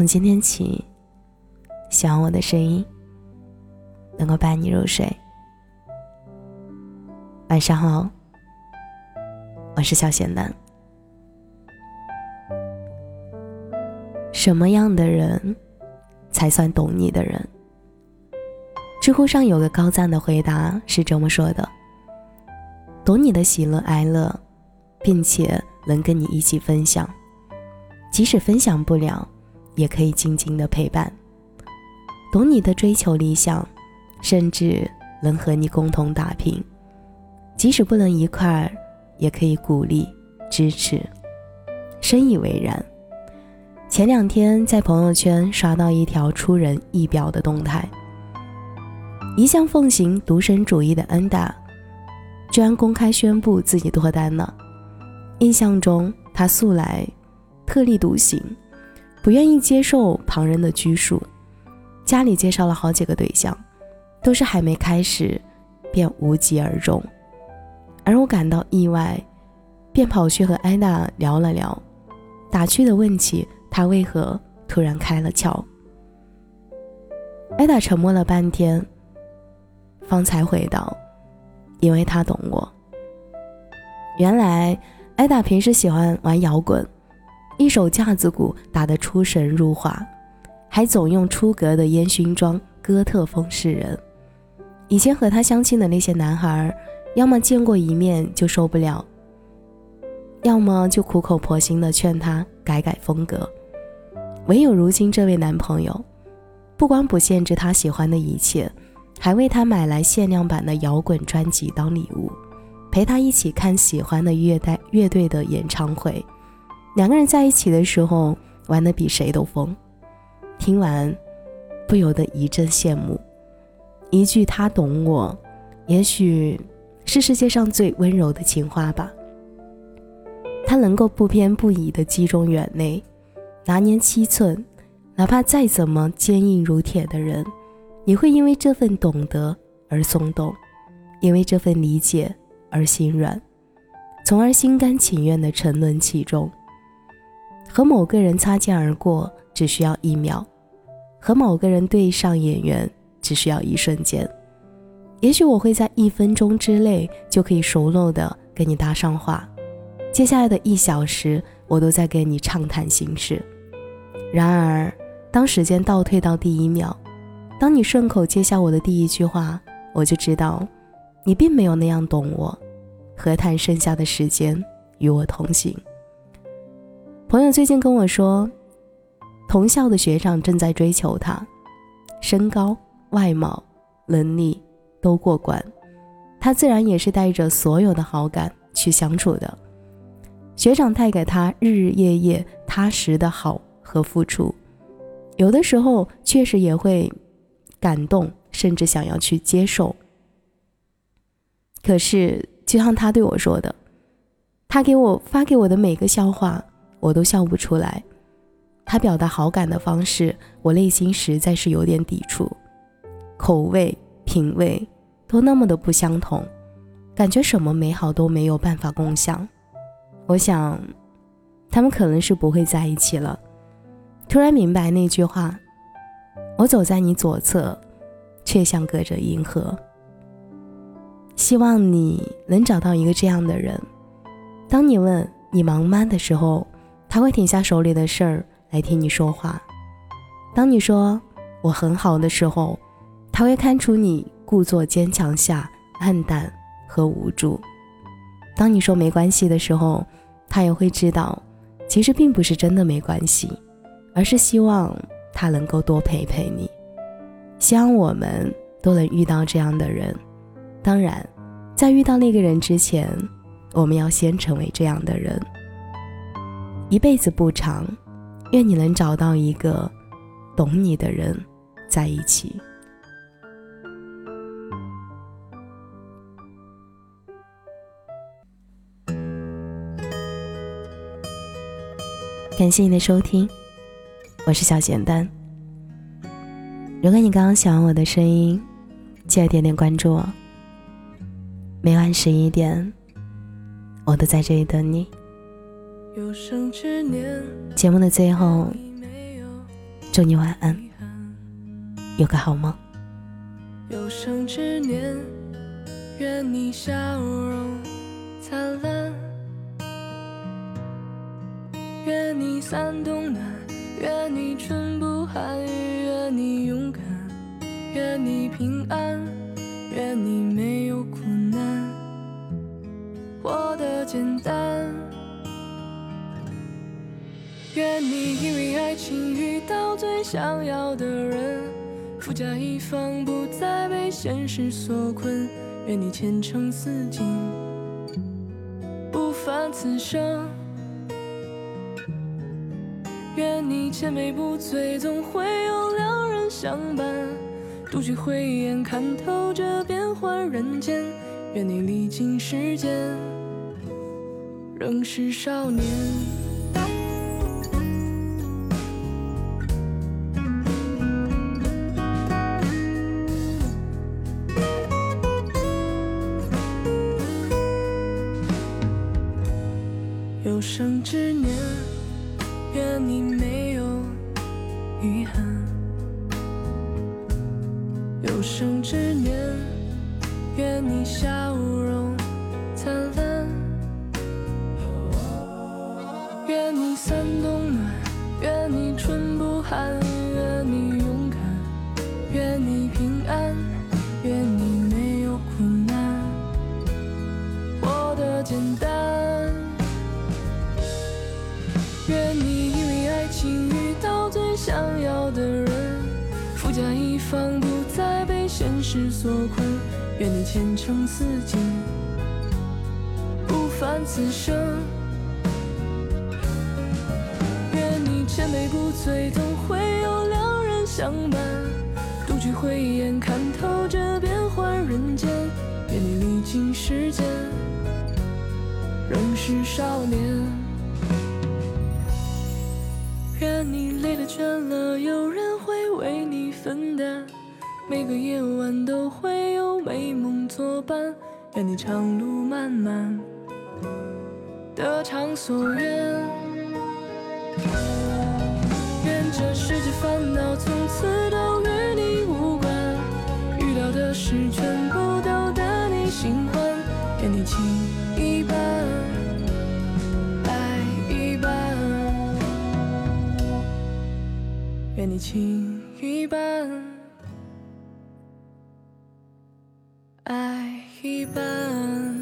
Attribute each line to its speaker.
Speaker 1: 从今天起，希望我的声音能够伴你入睡。晚上好，我是小咸蛋。什么样的人才算懂你的人？知乎上有个高赞的回答是这么说的：懂你的喜乐哀乐，并且能跟你一起分享，即使分享不了。也可以静静的陪伴，懂你的追求理想，甚至能和你共同打拼，即使不能一块儿，也可以鼓励支持，深以为然。前两天在朋友圈刷到一条出人意表的动态，一向奉行独身主义的恩达，居然公开宣布自己脱单了。印象中他素来特立独行。不愿意接受旁人的拘束，家里介绍了好几个对象，都是还没开始，便无疾而终。而我感到意外，便跑去和艾达聊了聊，打趣的问起他为何突然开了窍。艾达沉默了半天，方才回道：“因为他懂我。”原来，艾达平时喜欢玩摇滚。一手架子鼓打得出神入化，还总用出格的烟熏妆哥特风示人。以前和他相亲的那些男孩，要么见过一面就受不了，要么就苦口婆心的劝他改改风格。唯有如今这位男朋友，不光不限制他喜欢的一切，还为他买来限量版的摇滚专辑当礼物，陪他一起看喜欢的乐带乐队的演唱会。两个人在一起的时候玩的比谁都疯，听完不由得一阵羡慕。一句“他懂我”，也许是世界上最温柔的情话吧。他能够不偏不倚的击中远内，拿捏七寸，哪怕再怎么坚硬如铁的人，也会因为这份懂得而松动，因为这份理解而心软，从而心甘情愿的沉沦其中。和某个人擦肩而过只需要一秒，和某个人对上眼缘只需要一瞬间。也许我会在一分钟之内就可以熟络的跟你搭上话，接下来的一小时我都在跟你畅谈心事。然而，当时间倒退到第一秒，当你顺口接下我的第一句话，我就知道，你并没有那样懂我。何谈剩下的时间与我同行？朋友最近跟我说，同校的学长正在追求她，身高、外貌、能力都过关，他自然也是带着所有的好感去相处的。学长带给他日日夜夜踏实的好和付出，有的时候确实也会感动，甚至想要去接受。可是，就像他对我说的，他给我发给我的每个笑话。我都笑不出来，他表达好感的方式，我内心实在是有点抵触，口味品味都那么的不相同，感觉什么美好都没有办法共享。我想，他们可能是不会在一起了。突然明白那句话：我走在你左侧，却像隔着银河。希望你能找到一个这样的人，当你问你忙吗的时候。他会停下手里的事儿来听你说话。当你说我很好的时候，他会看出你故作坚强下暗淡和无助。当你说没关系的时候，他也会知道，其实并不是真的没关系，而是希望他能够多陪陪你。希望我们都能遇到这样的人。当然，在遇到那个人之前，我们要先成为这样的人。一辈子不长，愿你能找到一个懂你的人在一起。感谢你的收听，我是小简单。如果你刚刚喜欢我的声音，记得点点关注哦。每晚十一点，我都在这里等你。节目的最后，祝你晚安，有个好梦。
Speaker 2: 有生之年，愿你笑容灿烂，愿你三冬暖，愿你春不寒，愿你勇敢，愿你平安，愿你没有苦难，活得简单。愿你因为爱情遇到最想要的人，富甲一方，不再被现实所困。愿你前程似锦，不凡此生。愿你千杯不醉，总会有良人相伴。独具慧眼，看透这变幻人间。愿你历经时间，仍是少年。有生之年，愿你没有遗憾。有生之年，愿你笑容灿烂。愿你三冬暖，愿你春不寒，愿你勇敢，愿你平安，愿你因为爱情。遇到最想要的人，富甲一方，不再被现实所困。愿你前程似锦，不凡此生。愿你千杯不醉，总会有良人相伴。独具慧眼，看透这变幻人间。愿你历经时间，仍是少年。倦了，有人会为你分担；每个夜晚都会有美梦作伴。愿你长路漫漫，得偿所愿。愿这世界情一半，爱一半。